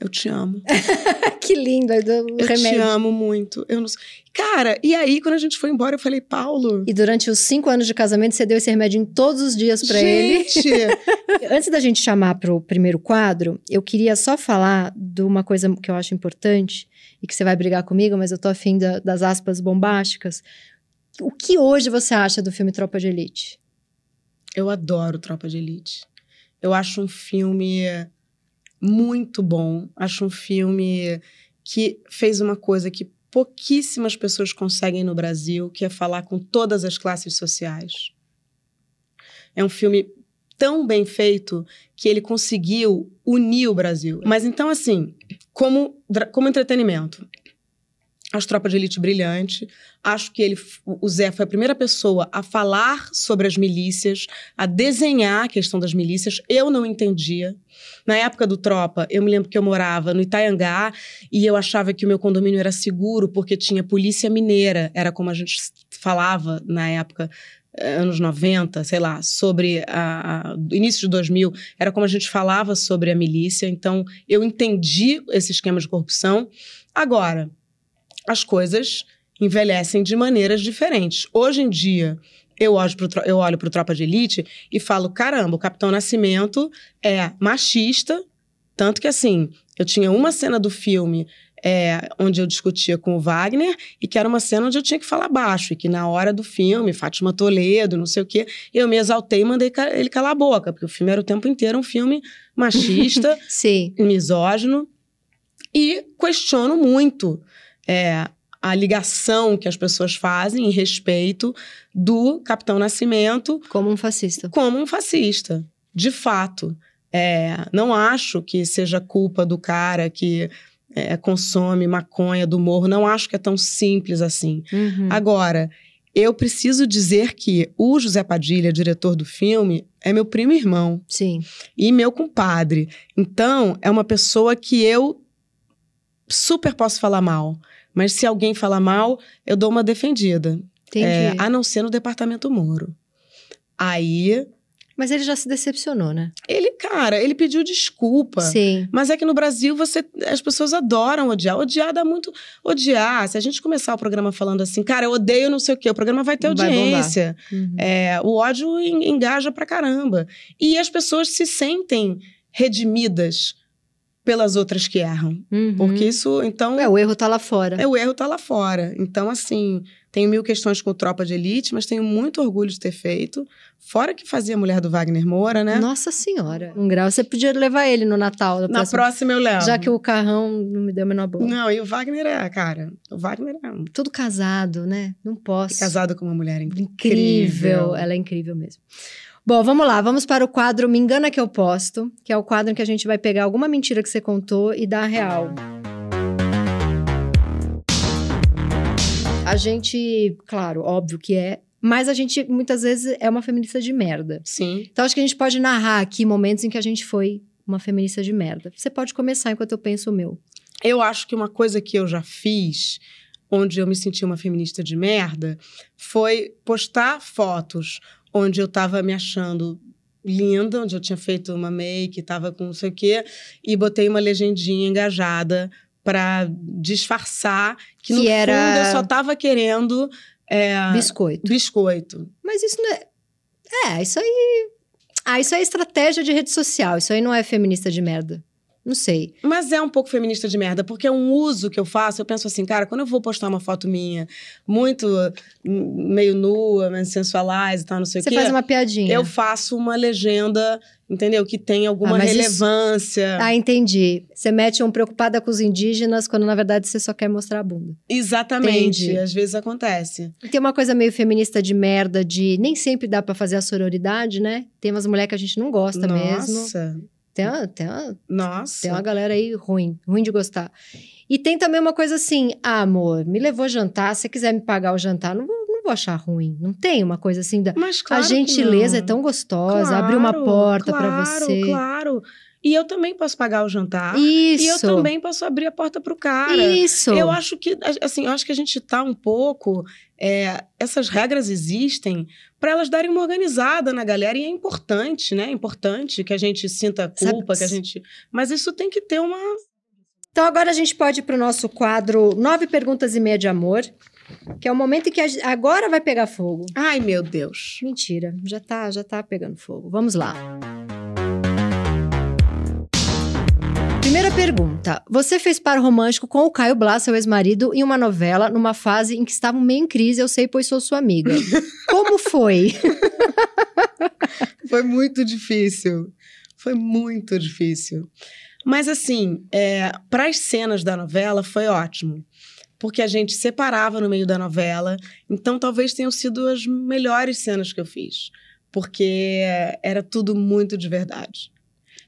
eu te amo. (laughs) que lindo, é eu remédio. te amo muito. Eu não... Cara, e aí quando a gente foi embora, eu falei, Paulo. E durante os cinco anos de casamento, você deu esse remédio em todos os dias para ele. (laughs) Antes da gente chamar para o primeiro quadro, eu queria só falar de uma coisa que eu acho importante e que você vai brigar comigo, mas eu tô afim da, das aspas bombásticas. O que hoje você acha do filme Tropa de Elite? Eu adoro Tropa de Elite. Eu acho um filme muito bom. Acho um filme que fez uma coisa que pouquíssimas pessoas conseguem no Brasil, que é falar com todas as classes sociais. É um filme tão bem feito que ele conseguiu unir o Brasil. Mas então, assim, como, como entretenimento, Acho Tropa de Elite brilhante. Acho que ele, o Zé foi a primeira pessoa a falar sobre as milícias, a desenhar a questão das milícias. Eu não entendia. Na época do Tropa, eu me lembro que eu morava no Itaiangá e eu achava que o meu condomínio era seguro porque tinha polícia mineira. Era como a gente falava na época eh, anos 90, sei lá, sobre a, a, início de 2000, era como a gente falava sobre a milícia. Então, eu entendi esse esquema de corrupção. Agora, as coisas envelhecem de maneiras diferentes. Hoje em dia, eu olho para eu olho pro Tropa de Elite e falo: caramba, o Capitão Nascimento é machista. Tanto que, assim, eu tinha uma cena do filme é, onde eu discutia com o Wagner e que era uma cena onde eu tinha que falar baixo. E que na hora do filme, Fátima Toledo, não sei o quê, eu me exaltei e mandei ele calar a boca, porque o filme era o tempo inteiro um filme machista, (laughs) misógino. E questiono muito é, a ligação que as pessoas fazem em respeito do Capitão Nascimento como um fascista. Como um fascista, de fato. É, não acho que seja culpa do cara que é, consome maconha do morro. Não acho que é tão simples assim. Uhum. Agora, eu preciso dizer que o José Padilha, diretor do filme, é meu primo irmão. Sim. E meu compadre. Então, é uma pessoa que eu super posso falar mal. Mas se alguém falar mal, eu dou uma defendida. É, a não ser no departamento Moro. Aí Mas ele já se decepcionou, né? Ele, cara, ele pediu desculpa. Sim. Mas é que no Brasil você, as pessoas adoram odiar. Odiar dá muito. Odiar. Se a gente começar o programa falando assim, cara, eu odeio não sei o quê, o programa vai ter Vai audiência. Uhum. É, o ódio en- engaja pra caramba. E as pessoas se sentem redimidas pelas outras que erram. Uhum. Porque isso, então. É, o erro tá lá fora. É, o erro tá lá fora. Então, assim, tenho mil questões com Tropa de Elite, mas tenho muito orgulho de ter feito. Fora que fazia a mulher do Wagner Moura, né? Nossa senhora. Um grau. Você podia levar ele no Natal. da Na próxima- próxima eu levo. Já que o carrão não me deu a menor bola. Não, e o Wagner é, cara. O Wagner é um Tudo casado, né? Não posso. casado com uma mulher incrível. Incrível. Ela é incrível mesmo. Bom, vamos lá. Vamos para o quadro Me Engana Que Eu Posto, que é o quadro em que a gente vai pegar alguma mentira que você contou e dar a real. A gente, claro, óbvio que é, mas a gente muitas vezes é uma feminista de merda. Sim. Então acho que a gente pode narrar aqui momentos em que a gente foi uma feminista de merda. Você pode começar enquanto eu penso o meu. Eu acho que uma coisa que eu já fiz, onde eu me senti uma feminista de merda, foi postar fotos onde eu tava me achando linda, onde eu tinha feito uma make, tava com não sei o quê, e botei uma legendinha engajada pra disfarçar que, no Que era- fundo eu só tava querendo é, Biscoito. biscoito. Mas isso não é. É, isso aí. Ah, isso é estratégia de rede social. Isso aí não é feminista de merda. Não sei. Mas é um pouco feminista de merda, porque é um uso que eu faço. Eu penso assim, cara, quando eu vou postar uma foto minha, muito hum, meio nua, mas sensualize e tal, não sei Você o quê. faz uma piadinha. Eu faço uma legenda, entendeu? Que tem alguma Ah, mas isso- relevância. Ah, entendi. Você mete um preocupada com os indígenas quando na verdade você só quer mostrar a bunda. Exatamente. Entendi. Às vezes acontece. E tem uma coisa meio feminista de merda de nem sempre dá pra fazer a sororidade, né? Tem umas mulheres que a gente não gosta mesmo. Nossa. Tem uma, tem, uma, Nossa. tem uma galera aí ruim, ruim de gostar. E tem também uma coisa assim, ah, amor, me levou a jantar, se você quiser me pagar o jantar, não vou, não vou achar ruim. Não tem uma coisa assim da. Mas claro a gentileza é tão gostosa, abrir uma Claro, porta claro, você. Claro. E eu também posso pagar o jantar. Isso. E eu também posso abrir a porta pro cara. Isso. Eu acho que, assim, eu acho que a gente tá um pouco. é, essas regras existem para elas darem uma organizada na galera e é importante, né? É importante que a gente sinta Sabe- culpa, que a gente. Mas isso tem que ter uma. Então agora a gente pode ir pro nosso quadro Nove Perguntas e Meia de Amor, que é o momento em que agora vai pegar fogo. Ai, meu Deus. Mentira, já tá, já tá pegando fogo. Vamos lá. Pergunta. Você fez par romântico com o Caio Blas, seu ex-marido, em uma novela, numa fase em que estavam meio em crise, eu sei, pois sou sua amiga. (laughs) Como foi? Foi muito difícil. Foi muito difícil. Mas, assim, é, para as cenas da novela foi ótimo. Porque a gente separava no meio da novela. Então, talvez tenham sido as melhores cenas que eu fiz. Porque era tudo muito de verdade.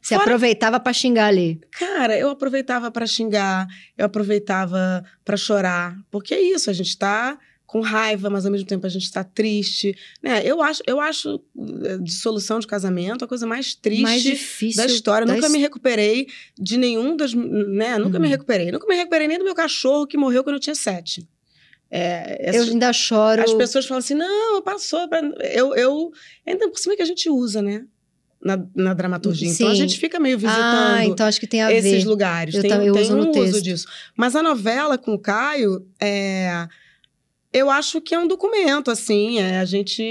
Você Fora- aproveitava pra xingar ali. Cara, eu aproveitava para xingar, eu aproveitava para chorar. Porque é isso, a gente tá com raiva, mas ao mesmo tempo a gente tá triste. Né? Eu acho, eu acho eh, dissolução de casamento a coisa mais triste Mais difícil. da história. da Nunca his- me recuperei de nenhum das. Né? Nunca me Uhum. recuperei. Nunca me recuperei nem do meu cachorro que morreu quando eu tinha sete. É, Eu essas- ainda choro. as pessoas falam assim: não, passou. Pra... Eu, eu. Ainda por cima que a gente usa, né? Na, na dramaturgia. Então a Sim. gente fica meio visitando Ah, então acho que tem a esses ver. lugares. Eu tem também tem uso um uso disso. Mas a novela com o Caio, é, eu acho que é um documento, assim. é, a gente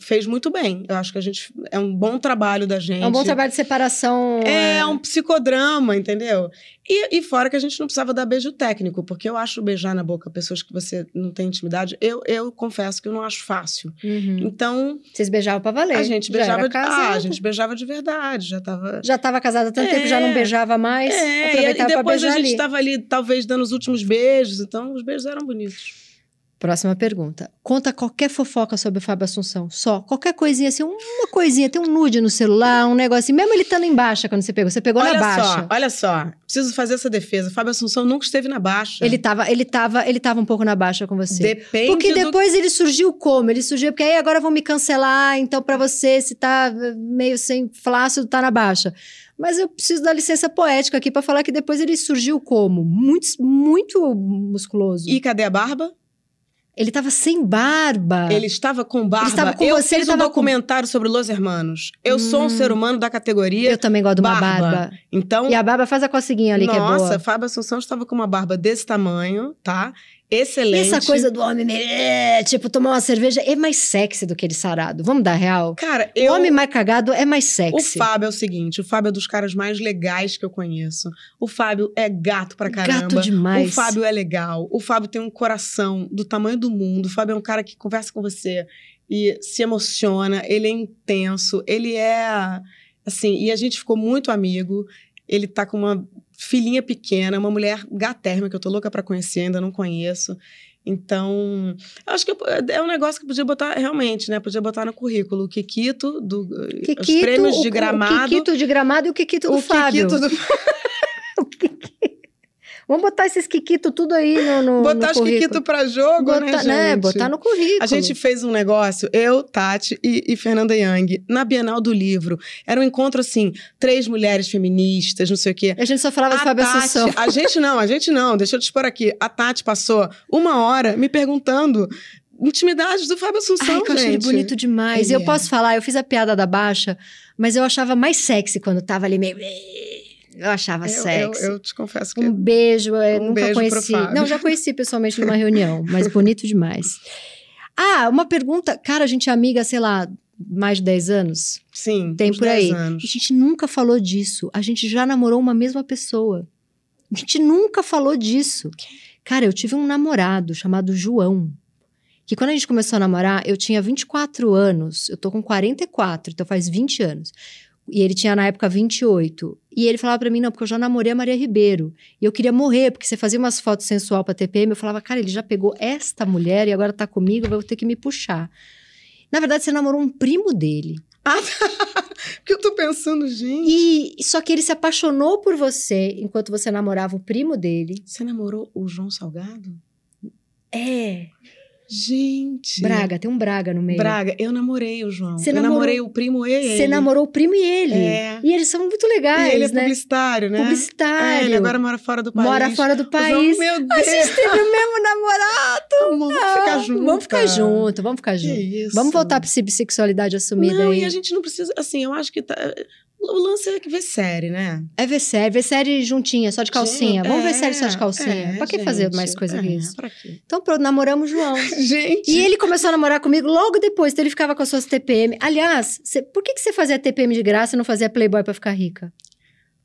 fez muito bem. Eu acho que a gente. É um bom trabalho da gente. É um bom trabalho de separação. É um psicodrama, entendeu? E, e fora que a gente não precisava dar beijo técnico, porque eu acho beijar na boca pessoas que você não tem intimidade, eu, eu confesso que eu não acho fácil. Uhum. Então, Vocês beijavam pra valer. a gente beijava de. Ah, a gente beijava de verdade, já tava. Já estava casada há tanto tempo, já não É. beijava mais. É, e, e aproveitava pra depois a beijar gente ali. estava ali, talvez, dando os últimos beijos, então os beijos eram bonitos. Próxima pergunta. Conta qualquer fofoca sobre o Fábio Assunção. Só. Qualquer coisinha assim, uma coisinha. Tem um nude no celular, um negocinho. Mesmo ele estando em baixa quando você pegou. Você pegou olha na baixa. só, olha só. Preciso fazer essa defesa. Fábio Assunção nunca esteve na baixa. Ele tava, ele, tava, ele tava um pouco na baixa com você. Depende Porque do depois ele surgiu como? Ele surgiu porque aí agora vão me cancelar, então pra você, se tá meio sem flácido, tá na baixa. Mas eu preciso da licença poética aqui pra falar que depois ele surgiu como? Muito, muito musculoso. E cadê a barba? Ele tava sem barba. Ele estava com barba. Ele estava com eu você, fiz um tava com- documentário sobre Los Hermanos. Eu sou um Hum. ser humano da categoria Eu também gosto de uma barba. barba. Então, E a barba faz a coceguinha ali, que é nossa, boa. Fábio Assunção estava com uma barba desse tamanho, tá? E Excelente. essa coisa do homem, meio, é, tipo, tomar uma cerveja é mais sexy do que ele sarado. Vamos dar real? Cara, O eu... homem mais cagado é mais O sexy. Fábio é o seguinte, o Fábio é dos caras mais legais que eu conheço. O Fábio é gato pra caramba. Gato demais. O Fábio é legal. O Fábio tem um coração do tamanho do mundo. O Fábio é um cara que conversa com você e se emociona. Ele é intenso. Ele é assim. E a gente ficou muito amigo. Ele tá com uma filhinha pequena, uma mulher gatérrima que eu tô louca pra conhecer, ainda não conheço. Então, acho que eu- é um negócio que podia botar realmente, né? Podia botar no currículo. O Kikito, do, os Kikito, prêmios o- de O gramado. Kikito de gramado e o Kikito do o Fábio. Kikito do (laughs) Vamos botar esses Kikito tudo aí no, no, Botar no os currículo. Kikito pra jogo, botar, né, gente? né, botar no currículo. A gente fez um negócio, eu, Tati e, e Fernanda Young, na Bienal do Livro. Era um encontro, assim, três mulheres feministas, não sei o quê. A gente só falava de Fábio Assunção. A gente não, a gente não. Deixa eu te expor aqui. A Tati passou uma hora me perguntando intimidades do Fábio Assunção, Ai, que eu achei gente. bonito demais. Ele e eu é. posso falar, eu fiz a piada da baixa, mas eu achava mais sexy quando tava ali meio... Eu achava Eu, sexy. eu, eu te confesso que... Um beijo, eu Um nunca beijo pro conheci. Fábio. Não, já conheci pessoalmente numa reunião, mas (laughs) bonito demais. Ah, uma pergunta. Cara, a gente é amiga, sei lá, mais de 10 anos? Sim, Tem por 10 aí. anos. A gente nunca falou disso. A gente já namorou uma mesma pessoa. A gente nunca falou disso. Cara, eu tive um namorado chamado João. Que quando a gente começou a namorar, eu tinha 24 anos. Eu tô com 44, então faz 20 anos. E ele tinha na época 28. E ele falava pra mim, não, porque eu já namorei a Maria Ribeiro. E eu queria morrer, porque você fazia umas fotos sensual pra TPM. Eu falava, cara, ele já pegou esta mulher e agora tá comigo, eu vou ter que me puxar. Na verdade, você namorou um primo dele. (laughs) Porque eu tô pensando, gente... E só que ele se apaixonou por você enquanto você namorava o primo dele. Você namorou o João Salgado? É. Gente... Braga, tem um Braga no meio. Braga, eu namorei o João. Você eu namorou- namorei o primo e ele. Você namorou o primo e ele. É. E eles são muito legais, E ele é né? publicitário, né? Publicitário. É, ele agora mora fora do país. Mora fora do O João, país. meu A Deus. gente teve o mesmo namorado. (laughs) Vamos ficar Ah, junto. Vamos ficar junto, vamos ficar Que junto. isso. Vamos voltar pra bissexualidade assumida Não, aí. e a gente não precisa... Assim, eu acho que... Tá, o lance é que ver série, né? É ver série, ver série juntinha, só de calcinha. Gente, Vamos ver é, série só de calcinha. é, pra que fazer gente, mais coisa é, que isso? Pra quê? Então pronto, namoramos o João. (laughs) Gente... E ele começou a namorar comigo logo depois, então ele ficava com as suas TPM. Aliás, cê- por que, que você fazia TPM de graça e não fazia Playboy pra ficar rica?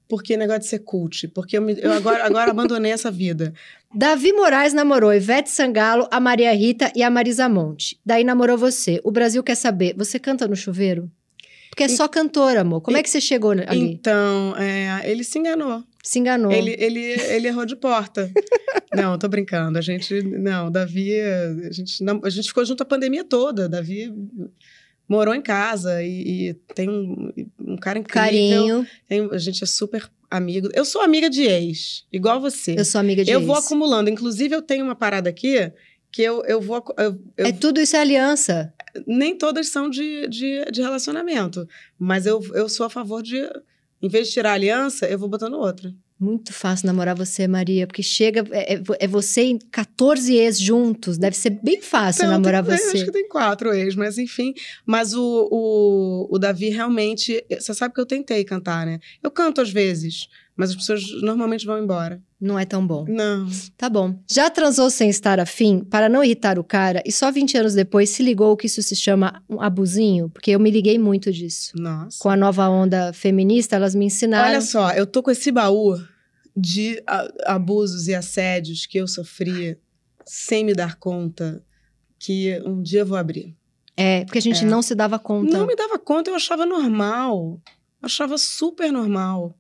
Porque negócio de ser cult. Porque eu, me- eu agora, agora abandonei essa vida. (laughs) Davi Moraes namorou Ivete Sangalo, a Maria Rita e a Marisa Monte. Daí namorou você. O Brasil quer saber, você canta no chuveiro? Porque é só cantora, amor. Como é que você chegou ali? Então, é, ele se enganou. Se enganou. Ele, ele, ele errou de porta. (laughs) não, tô brincando. A gente. Não, Davi. A gente, não, a gente ficou junto a pandemia toda. Davi morou em casa e, e tem um, um cara incrível. Carinho. Tem- a gente é super amigo. Eu sou amiga de ex, igual você. Eu sou amiga de Eu ex. vou acumulando. Inclusive, eu tenho uma parada aqui que eu, eu vou. Eu, eu- É tudo isso é aliança. Nem todas são de, de, de relacionamento. Mas eu, eu sou a favor de. Em vez de tirar a aliança, eu vou botando outra. Muito fácil namorar você, Maria, porque chega. É, é é você e 14 ex juntos. Deve ser bem fácil Então, namorar tem- você. Acho que tem quatro ex, mas enfim. Mas o, o, o Davi realmente. Você sabe que eu tentei cantar, né? Eu canto às vezes, mas as pessoas normalmente vão embora. Não é tão bom. Não. Tá bom. Já transou sem estar afim para não irritar o cara e só 20 anos depois se ligou que isso se chama um abusinho? Porque eu me liguei muito disso. Nossa. Com a nova onda feminista, elas me ensinaram. Olha só, eu tô com esse baú de abusos e assédios que eu sofri sem me dar conta que um dia eu vou abrir. É, porque a gente É. não se dava conta. Não me dava conta, eu achava normal. Achava super normal.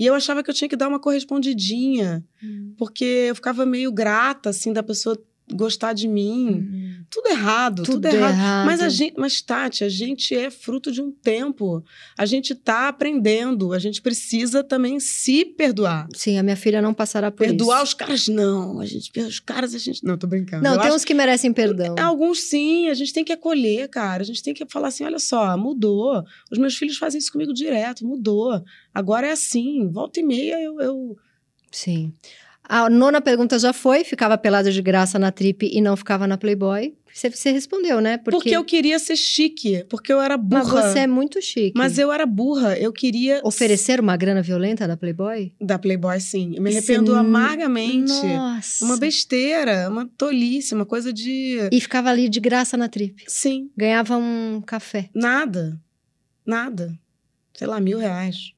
E eu achava que eu tinha que dar uma correspondidinha. Hum. porque eu ficava meio grata, assim, da pessoa gostar de mim. Hum. Tudo errado, tudo, Tudo errado. errado. Mas a gente, mas Tati, a gente é fruto de um tempo. A gente tá aprendendo. A gente precisa também se perdoar. Sim, a minha filha não passará por perdoar isso. os caras, não. A gente, os caras, a gente. Não, tô brincando. Não, Eu tem acho- uns que merecem perdão. Alguns sim, a gente tem que acolher, cara. A gente tem que falar assim: olha só, mudou. Os meus filhos fazem isso comigo direto, mudou. Agora é assim, volta e meia eu- eu Sim. A nona pergunta já foi, ficava pelada de graça na trip e não ficava na Playboy. Você, você respondeu, né? Porque... eu queria ser chique, porque eu era burra. Mas você é muito chique. Mas eu era burra, eu queria... Oferecer uma grana violenta da Playboy? Da Playboy, sim. Eu me arrependo amargamente. Nossa. Uma besteira, uma tolice, uma coisa de... E ficava ali de graça na trip? Sim. Ganhava um café? Nada. Nada. Sei lá, mil reais.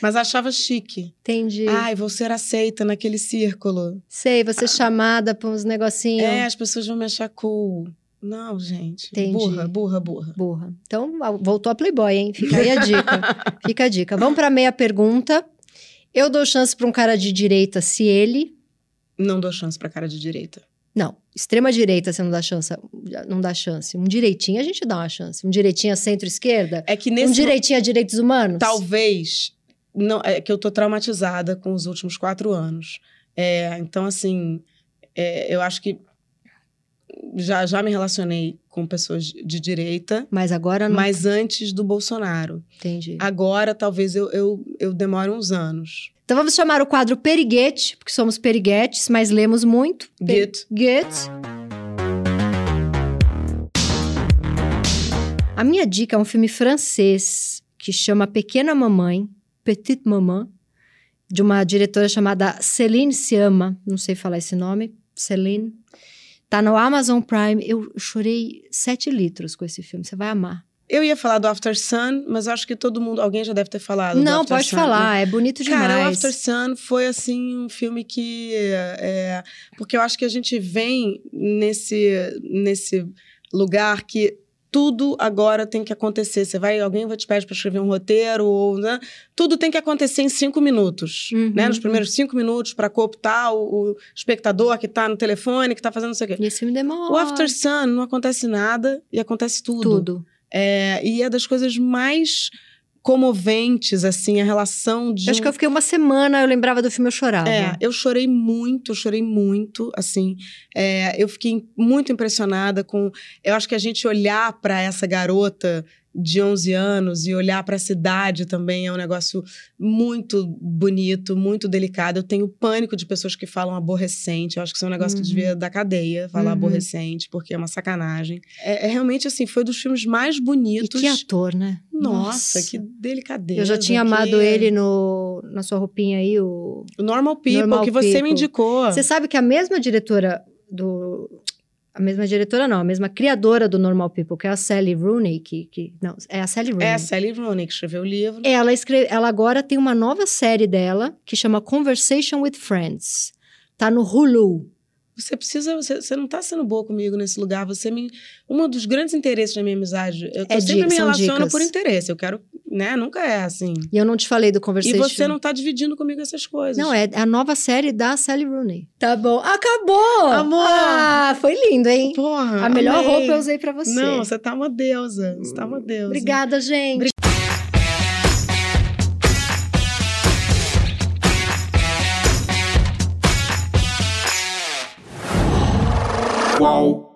Mas achava chique. Entendi. Ai, vou ser aceita naquele círculo. Sei, você ah. chamada para uns negocinhos. É, as pessoas vão me achar cool. Não, gente. Entendi. Burra, burra, burra. Burra. Então, voltou a Playboy, hein? Fica aí a dica. (laughs) Fica a dica. Vamos para meia pergunta. Eu dou chance para um cara de direita se ele. Não dou chance para cara de direita. Não, extrema direita você não dá chance, não dá chance. Um direitinho a gente dá uma chance. Um direitinho a centro-esquerda? É que nesse um direitinho a direitos humanos? Talvez não, é que eu tô traumatizada com os últimos quatro anos. É, então, assim, é, eu acho que já, já me relacionei com pessoas de direita. Mas agora não. Mas antes do Bolsonaro. Entendi. Agora, talvez eu, eu, eu demore uns anos. Então vamos chamar o quadro Periguete, porque somos periguetes, mas lemos muito. Get. Get. A minha dica é um filme francês que chama Pequena Mamãe, Petite Maman, de uma diretora chamada Céline Sciamma, não sei falar esse nome, Céline. Tá no Amazon Prime. Eu chorei sete litros com esse filme, você vai amar. Eu ia falar do After Sun, mas acho que todo mundo, alguém já deve ter falado. Não, pode Sun, falar, né? é bonito demais. Cara, o After Sun foi assim um filme que, é, porque eu acho que a gente vem nesse nesse lugar que tudo agora tem que acontecer. Você vai, alguém vai te pedir para escrever um roteiro, ou, né? tudo tem que acontecer em cinco minutos. Uhum. Né? Nos primeiros cinco minutos, para cooptar o, o, espectador que está no telefone, que está fazendo não sei o quê. E esse filme demora. O After Sun não acontece nada e acontece tudo. Tudo. É, e é das coisas mais comoventes, assim, a relação de. Acho que eu fiquei uma semana, eu lembrava do filme, eu chorava. É, eu chorei muito, eu chorei muito, assim. É, eu fiquei muito impressionada com. Eu acho que a gente olhar para essa garota de 11 anos e olhar para a cidade também é um negócio muito bonito, muito delicado. Eu tenho pânico de pessoas que falam aborrecente. Eu acho que isso é um negócio uhum. que devia dar cadeia, falar uhum. aborrecente, porque é uma sacanagem. É, é, realmente assim, foi dos filmes mais bonitos. E que ator, né? Nossa, Nossa. que delicadeza. Eu já tinha que... amado ele no, na sua roupinha aí, o. Normal People, Normal que você me indicou. Você sabe que a mesma diretora do a mesma diretora não, a mesma criadora do Normal People, que é a Sally Rooney, que, que não, é a Sally Rooney. É a Sally Rooney que escreveu o livro. Ela escreve, ela agora tem uma nova série dela que chama Conversation with Friends. Tá no Hulu. Você precisa, você, você não está sendo boa comigo nesse lugar. Você me. Um dos grandes interesses da minha amizade. Eu, é sempre me relaciono por interesse. Eu quero, né? Nunca é assim. E eu não te falei do Conversation. E você não está dividindo comigo essas coisas. Não, é a nova série da Sally Rooney. Tá bom. Acabou! Amor! Ah, foi lindo, hein? Porra. A melhor amei. roupa eu usei para você. Não, você tá uma deusa. Você tá uma deusa. Obrigada, gente. qual